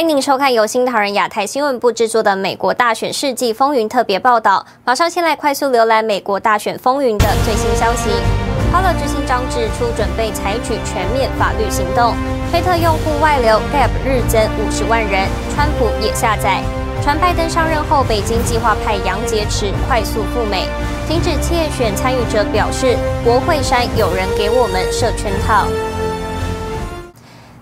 欢迎您收看由新唐人亚太新闻部制作的《美国大选世纪风云》特别报道。马上先来快速浏览美国大选风云的最新消息。好了，执行长指出准备采取全面法律行动。推特用户外流 Gap 日增五十万人，川普也下载。传拜登上任后，北京计划派杨洁篪快速赴美。停止窃选参与者表示，国会山有人给我们设圈套。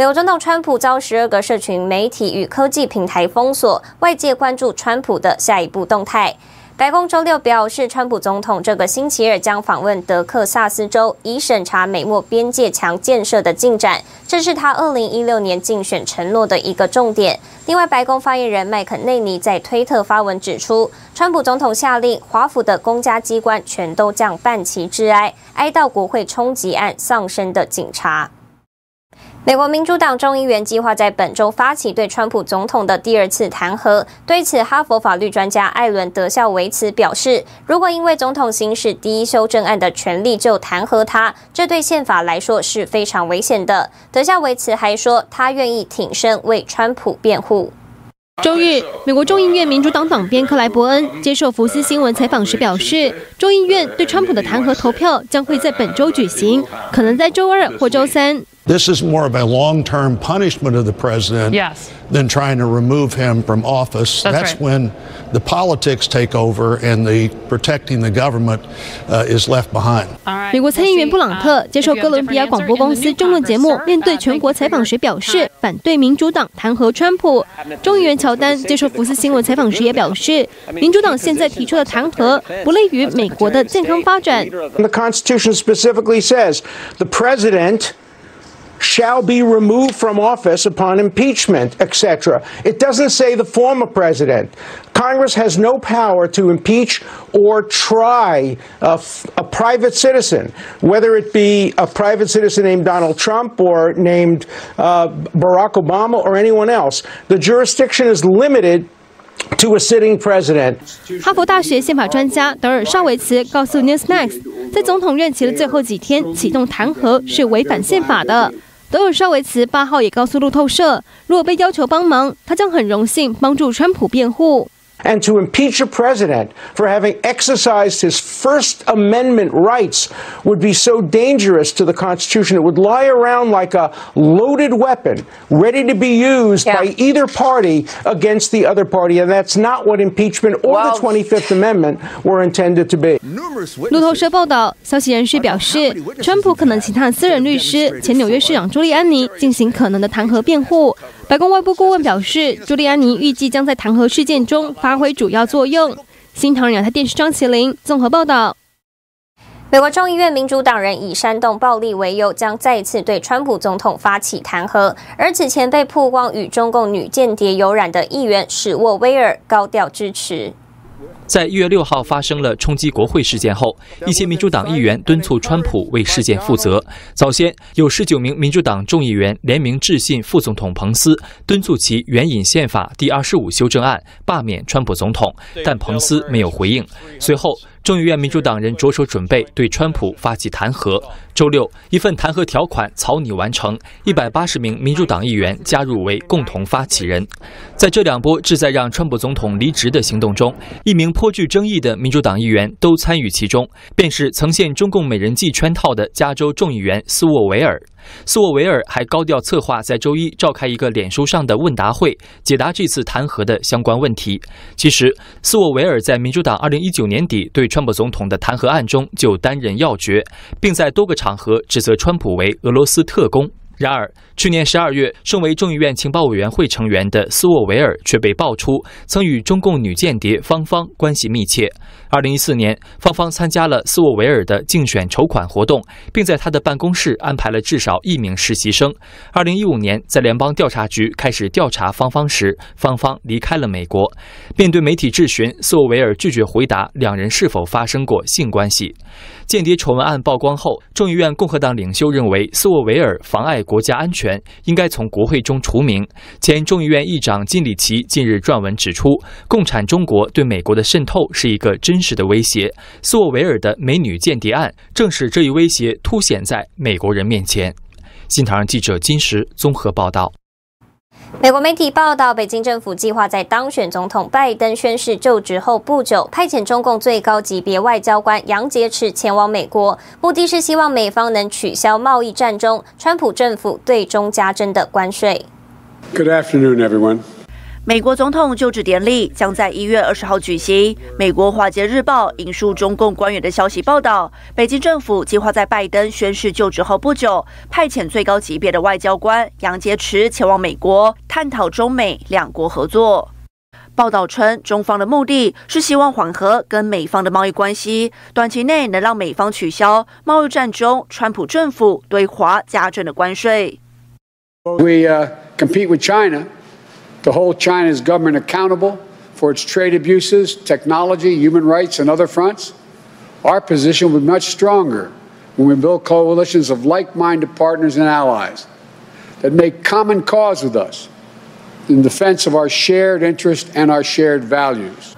美国总统川普遭十二个社群媒体与科技平台封锁，外界关注川普的下一步动态。白宫周六表示，川普总统这个星期二将访问德克萨斯州，以审查美墨边界墙建设的进展。这是他二零一六年竞选承诺的一个重点。另外，白宫发言人麦肯内尼在推特发文指出，川普总统下令华府的公家机关全都将办旗致哀，哀悼国会冲击案丧生的警察。美国民主党众议员计划在本周发起对川普总统的第二次弹劾。对此，哈佛法律专家艾伦·德孝维茨表示：“如果因为总统行使第一修正案的权利就弹劾他，这对宪法来说是非常危险的。”德孝维茨还说，他愿意挺身为川普辩护。周日，美国众议院民主党党鞭克莱伯恩接受福斯新闻采访时表示，众议院对川普的弹劾投票将会在本周举行，可能在周二或周三。This is more of a long-term punishment of the president than trying to remove him from office. That's when the politics take over and the protecting the government is left behind. 美国参议员布朗特接受哥伦比亚广播公司政论节目，面对全国采访时表示，反对民主党弹劾川普。众议员乔丹接受福斯新闻采访时也表示，民主党现在提出的弹劾不利于美国的健康发展。The Constitution specifically says the president shall be removed from office upon impeachment, etc. It doesn't say the former president. Congress has no power to impeach or try a, a, private citizen, whether it be a private citizen named Donald Trump or named uh, Barack Obama or anyone else. The jurisdiction is limited to a sitting president. 哈佛大学宪法专家德尔绍维茨告诉 Newsmax，在总统任期的最后几天启动弹劾是违反宪法的。 德尔绍维茨八号也告诉路透社，如果被要求帮忙，他将很荣幸帮助川普辩护。And to impeach a president for having exercised his First Amendment rights would be so dangerous to the Constitution. It would lie around like a loaded weapon, ready to be used yeah. by either party against the other party. And that's not what impeachment or the 25th Amendment were intended to be. 路透社报道，消息人士表示，川普可能请他的私人律师前纽约市长朱利安尼进行可能的弹劾辩护。白宫外部顾问表示，朱利安尼预计将在弹劾事件中发 发挥主要作用。新唐人亚太电视张麒麟综合报道。美国众议院民主党人以煽动暴力为由，将再次对川普总统发起弹劾。而此前被曝光与中共女间谍有染的议员史沃威尔高调支持。在一月六号发生了冲击国会事件后，一些民主党议员敦促川普为事件负责。早先有十九名民主党众议员联名致信副总统彭斯，敦促其援引宪法第二十五修正案罢免川普总统，但彭斯没有回应。随后，众议院民主党人着手准备对川普发起弹劾。周六，一份弹劾条款草拟完成，一百八十名民主党议员加入为共同发起人。在这两波旨在让川普总统离职的行动中，一名颇具争议的民主党议员都参与其中，便是曾陷中共美人计圈套的加州众议员斯沃维尔。斯沃维尔还高调策划在周一召开一个脸书上的问答会，解答这次弹劾的相关问题。其实，斯沃维尔在民主党2019年底对川普总统的弹劾案中就担任要角，并在多个场合指责川普为俄罗斯特工。然而，去年十二月，身为众议院情报委员会成员的斯沃维尔却被爆出曾与中共女间谍芳芳关系密切。二零一四年，芳芳参加了斯沃维尔的竞选筹款活动，并在他的办公室安排了至少一名实习生。二零一五年，在联邦调查局开始调查芳芳时，芳芳离开了美国。面对媒体质询，斯沃维尔拒绝回答两人是否发生过性关系。间谍丑闻案曝光后，众议院共和党领袖认为斯沃维尔妨碍国家安全，应该从国会中除名。前众议院议长金里奇近日撰文指出，共产中国对美国的渗透是一个真实的威胁。斯沃维尔的美女间谍案正是这一威胁凸显在美国人面前。新唐人记者金石综合报道。美国媒体报道，北京政府计划在当选总统拜登宣誓就职后不久，派遣中共最高级别外交官杨洁篪前往美国，目的是希望美方能取消贸易战中川普政府对中加征的关税。Good afternoon, everyone. 美国总统就职典礼将在一月二十号举行。美国《华尔街日报》引述中共官员的消息报道，北京政府计划在拜登宣誓就职后不久，派遣最高级别的外交官杨洁篪前往美国，探讨中美两国合作。报道称，中方的目的是希望缓和跟美方的贸易关系，短期内能让美方取消贸易战中川普政府对华加征的关税。We compete with China. To hold China's government accountable for its trade abuses, technology, human rights, and other fronts, our position will be much stronger when we build coalitions of like minded partners and allies that make common cause with us in defense of our shared interests and our shared values.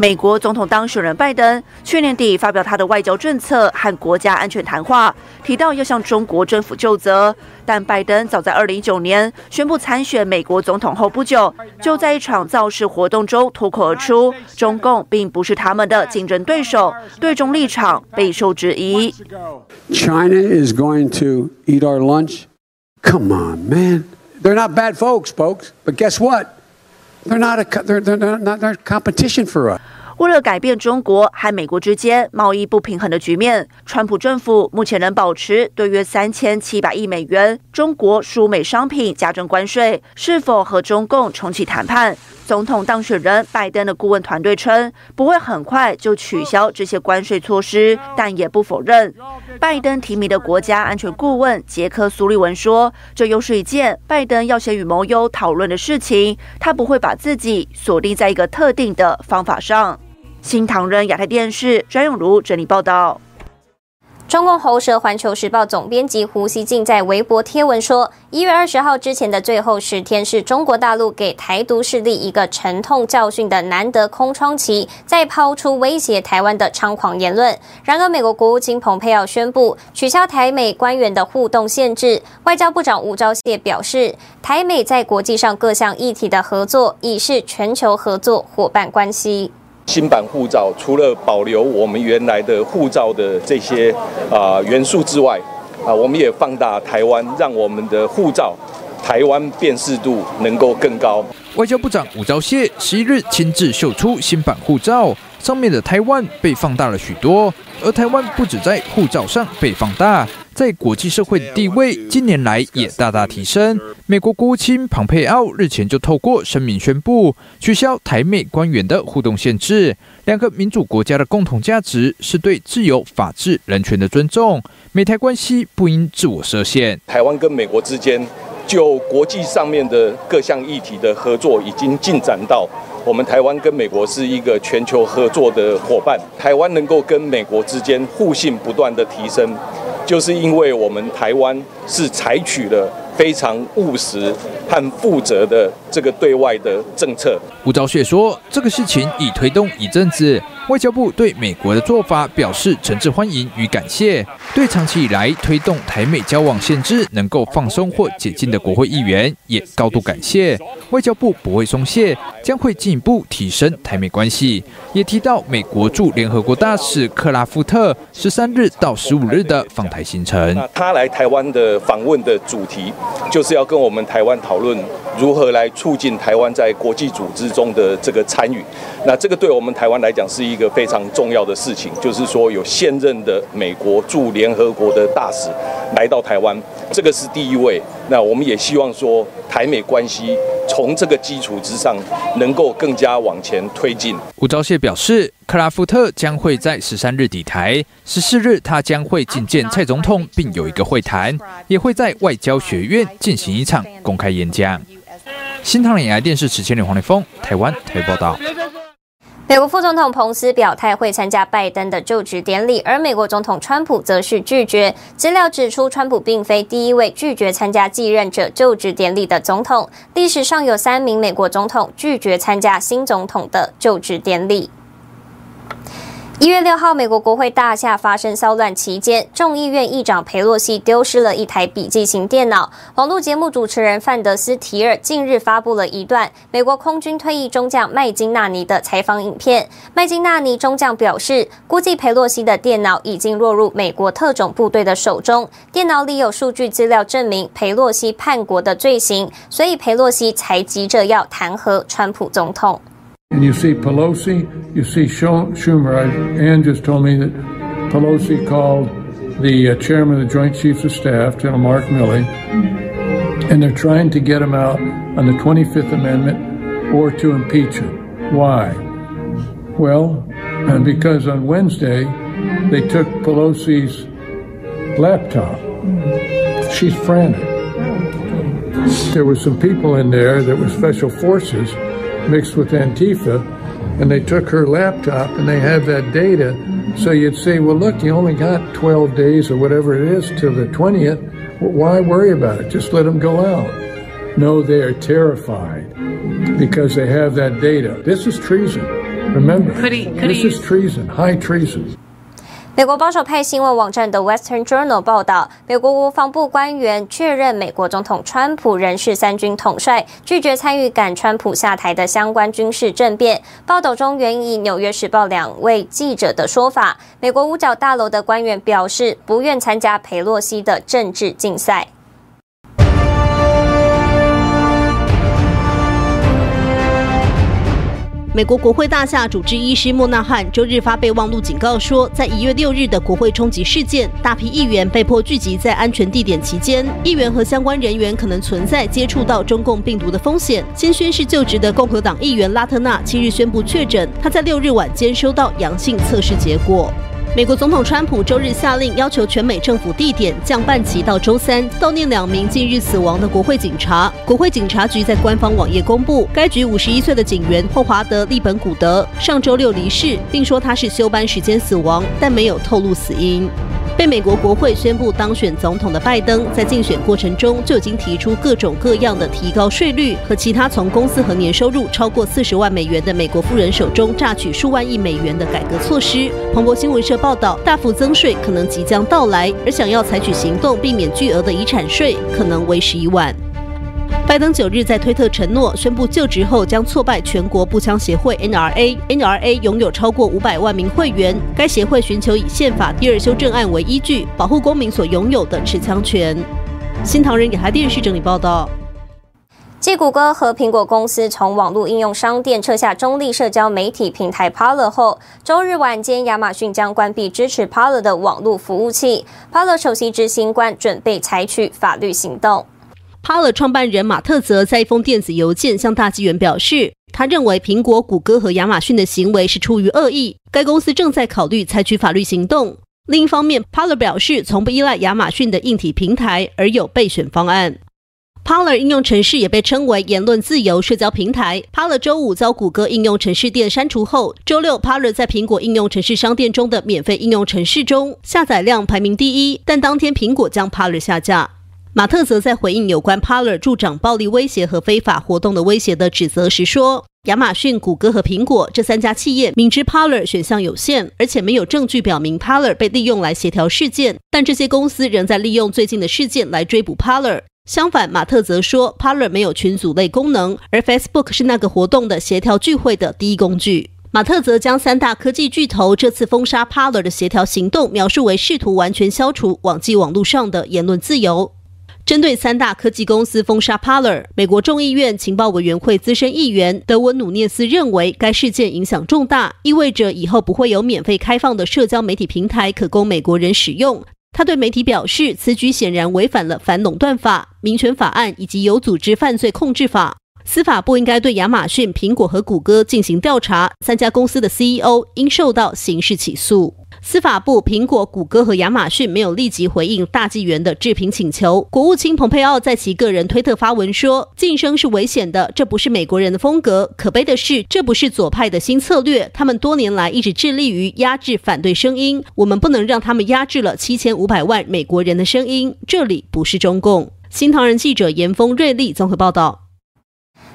美国总统当选人拜登去年底发表他的外交政策和国家安全谈话，提到要向中国政府究责。但拜登早在二零一九年宣布参选美国总统后不久，就在一场造势活动中脱口而出，中共并不是他们的竞争对手，对中立场备受质疑。China is going to eat our lunch. Come on, man. They're not bad folks, folks. But guess what? They're not a they're they're not they're competition for us. 为了改变中国和美国之间贸易不平衡的局面，川普政府目前仍保持对约三千七百亿美元中国输美商品加征关税。是否和中共重启谈判？总统当选人拜登的顾问团队称不会很快就取消这些关税措施，但也不否认。拜登提名的国家安全顾问杰克·苏利文说：“这又是一件拜登要先与盟友讨论的事情，他不会把自己锁定在一个特定的方法上。”新唐人亚太电视专永如整理报道。中共喉舌《环球时报》总编辑胡锡进在微博贴文说：“一月二十号之前的最后十天是中国大陆给台独势力一个沉痛教训的难得空窗期，再抛出威胁台湾的猖狂言论。”然而，美国国务卿蓬佩奥宣布取消台美官员的互动限制。外交部长吴钊燮表示，台美在国际上各项议题的合作已是全球合作伙伴关系。新版护照除了保留我们原来的护照的这些啊元素之外，啊，我们也放大台湾，让我们的护照台湾辨识度能够更高。外交部长吴钊燮十一日亲自秀出新版护照，上面的台湾被放大了许多，而台湾不止在护照上被放大。在国际社会的地位，近年来也大大提升。美国国务卿庞佩奥日前就透过声明宣布，取消台美官员的互动限制。两个民主国家的共同价值是对自由、法治、人权的尊重，美台关系不应自我设限。台湾跟美国之间就国际上面的各项议题的合作，已经进展到我们台湾跟美国是一个全球合作的伙伴。台湾能够跟美国之间互信不断的提升。就是因为我们台湾是采取了非常务实和负责的这个对外的政策。吴钊燮说：“这个事情已推动一阵子，外交部对美国的做法表示诚挚欢迎与感谢。对长期以来推动台美交往限制能够放松或解禁的国会议员也高度感谢。外交部不会松懈，将会进一步提升台美关系。也提到美国驻联合国大使克拉夫特十三日到十五日的访台行程。他来台湾的访问的主题。”就是要跟我们台湾讨论如何来促进台湾在国际组织中的这个参与。那这个对我们台湾来讲是一个非常重要的事情，就是说有现任的美国驻联合国的大使来到台湾，这个是第一位。那我们也希望说台美关系从这个基础之上能够更加往前推进。吴钊燮表示，克拉夫特将会在十三日抵台，十四日他将会觐见蔡总统，并有一个会谈，也会在外交学院进行一场公开演讲。新唐人亚电视持千里黄立峰，台湾台报道。美国副总统彭斯表态会参加拜登的就职典礼，而美国总统川普则是拒绝。资料指出，川普并非第一位拒绝参加继任者就职典礼的总统，历史上有三名美国总统拒绝参加新总统的就职典礼。一月六号，美国国会大厦发生骚乱期间，众议院议长佩洛西丢失了一台笔记型电脑。网络节目主持人范德斯提尔近日发布了一段美国空军退役中将麦金纳尼的采访影片。麦金纳尼中将表示，估计佩洛西的电脑已经落入美国特种部队的手中，电脑里有数据资料证明佩洛西叛国的罪行，所以佩洛西才急着要弹劾川普总统。And you see Pelosi, you see Schumer. Ann just told me that Pelosi called the uh, chairman of the Joint Chiefs of Staff, General Mark Milley, and they're trying to get him out on the 25th Amendment or to impeach him. Why? Well, because on Wednesday they took Pelosi's laptop. She's frantic. There were some people in there that were special forces mixed with Antifa, and they took her laptop and they have that data. So you'd say, well, look, you only got 12 days or whatever it is till the 20th. Well, why worry about it? Just let them go out. No, they are terrified because they have that data. This is treason. Remember, could he, could this he... is treason, high treason. 美国保守派新闻网站的 Western Journal 报道，美国国防部官员确认，美国总统川普仍是三军统帅，拒绝参与赶川普下台的相关军事政变。报道中援引《纽约时报》两位记者的说法，美国五角大楼的官员表示，不愿参加佩洛西的政治竞赛。美国国会大厦主治医师莫纳汉周日发备忘录警告说，在一月六日的国会冲击事件，大批议员被迫聚集在安全地点期间，议员和相关人员可能存在接触到中共病毒的风险。先宣誓就职的共和党议员拉特纳七日宣布确诊，他在六日晚间收到阳性测试结果。美国总统川普周日下令，要求全美政府地点降半旗到周三，悼念两名近日死亡的国会警察。国会警察局在官方网页公布，该局五十一岁的警员霍华德·利本古德上周六离世，并说他是休班时间死亡，但没有透露死因。被美国国会宣布当选总统的拜登，在竞选过程中就已经提出各种各样的提高税率和其他从公司和年收入超过四十万美元的美国富人手中榨取数万亿美元的改革措施。彭博新闻社报道，大幅增税可能即将到来，而想要采取行动避免巨额的遗产税，可能为时已晚。拜登九日在推特承诺，宣布就职后将挫败全国步枪协会 NRA。NRA 拥有超过五百万名会员。该协会寻求以宪法第二修正案为依据，保护公民所拥有的持枪权。新唐人亚太电视整理报道。继谷歌和苹果公司从网络应用商店撤下中立社交媒体平台 Parler 后，周日晚间，亚马逊将关闭支持 Parler 的网络服务器。Parler 首席执行官准备采取法律行动。Parler 创办人马特泽在一封电子邮件向大纪元表示，他认为苹果、谷歌和亚马逊的行为是出于恶意，该公司正在考虑采取法律行动。另一方面，Parler 表示从不依赖亚马逊的硬体平台，而有备选方案。Parler 应用程式也被称为言论自由社交平台。Parler 周五遭谷歌应用程式店删除后，周六 Parler 在苹果应用程式商店中的免费应用程式中下载量排名第一，但当天苹果将 Parler 下架。马特则在回应有关 Parler 助长暴力威胁和非法活动的威胁的指责时说：“亚马逊、谷歌和苹果这三家企业明知 Parler 选项有限，而且没有证据表明 Parler 被利用来协调事件，但这些公司仍在利用最近的事件来追捕 Parler。相反，马特则说 Parler 没有群组类功能，而 Facebook 是那个活动的协调聚会的第一工具。”马特则将三大科技巨头这次封杀 Parler 的协调行动描述为试图完全消除网际网络上的言论自由。针对三大科技公司封杀 Parler，美国众议院情报委员会资深议员德文努涅斯认为，该事件影响重大，意味着以后不会有免费开放的社交媒体平台可供美国人使用。他对媒体表示，此举显然违反了反垄断法、民权法案以及有组织犯罪控制法。司法部应该对亚马逊、苹果和谷歌进行调查，三家公司的 CEO 应受到刑事起诉。司法部、苹果、谷歌和亚马逊没有立即回应大纪元的置评请求。国务卿蓬佩奥在其个人推特发文说：“晋升是危险的，这不是美国人的风格。可悲的是，这不是左派的新策略。他们多年来一直致力于压制反对声音，我们不能让他们压制了七千五百万美国人的声音。这里不是中共。”新唐人记者严峰、瑞丽综合报道。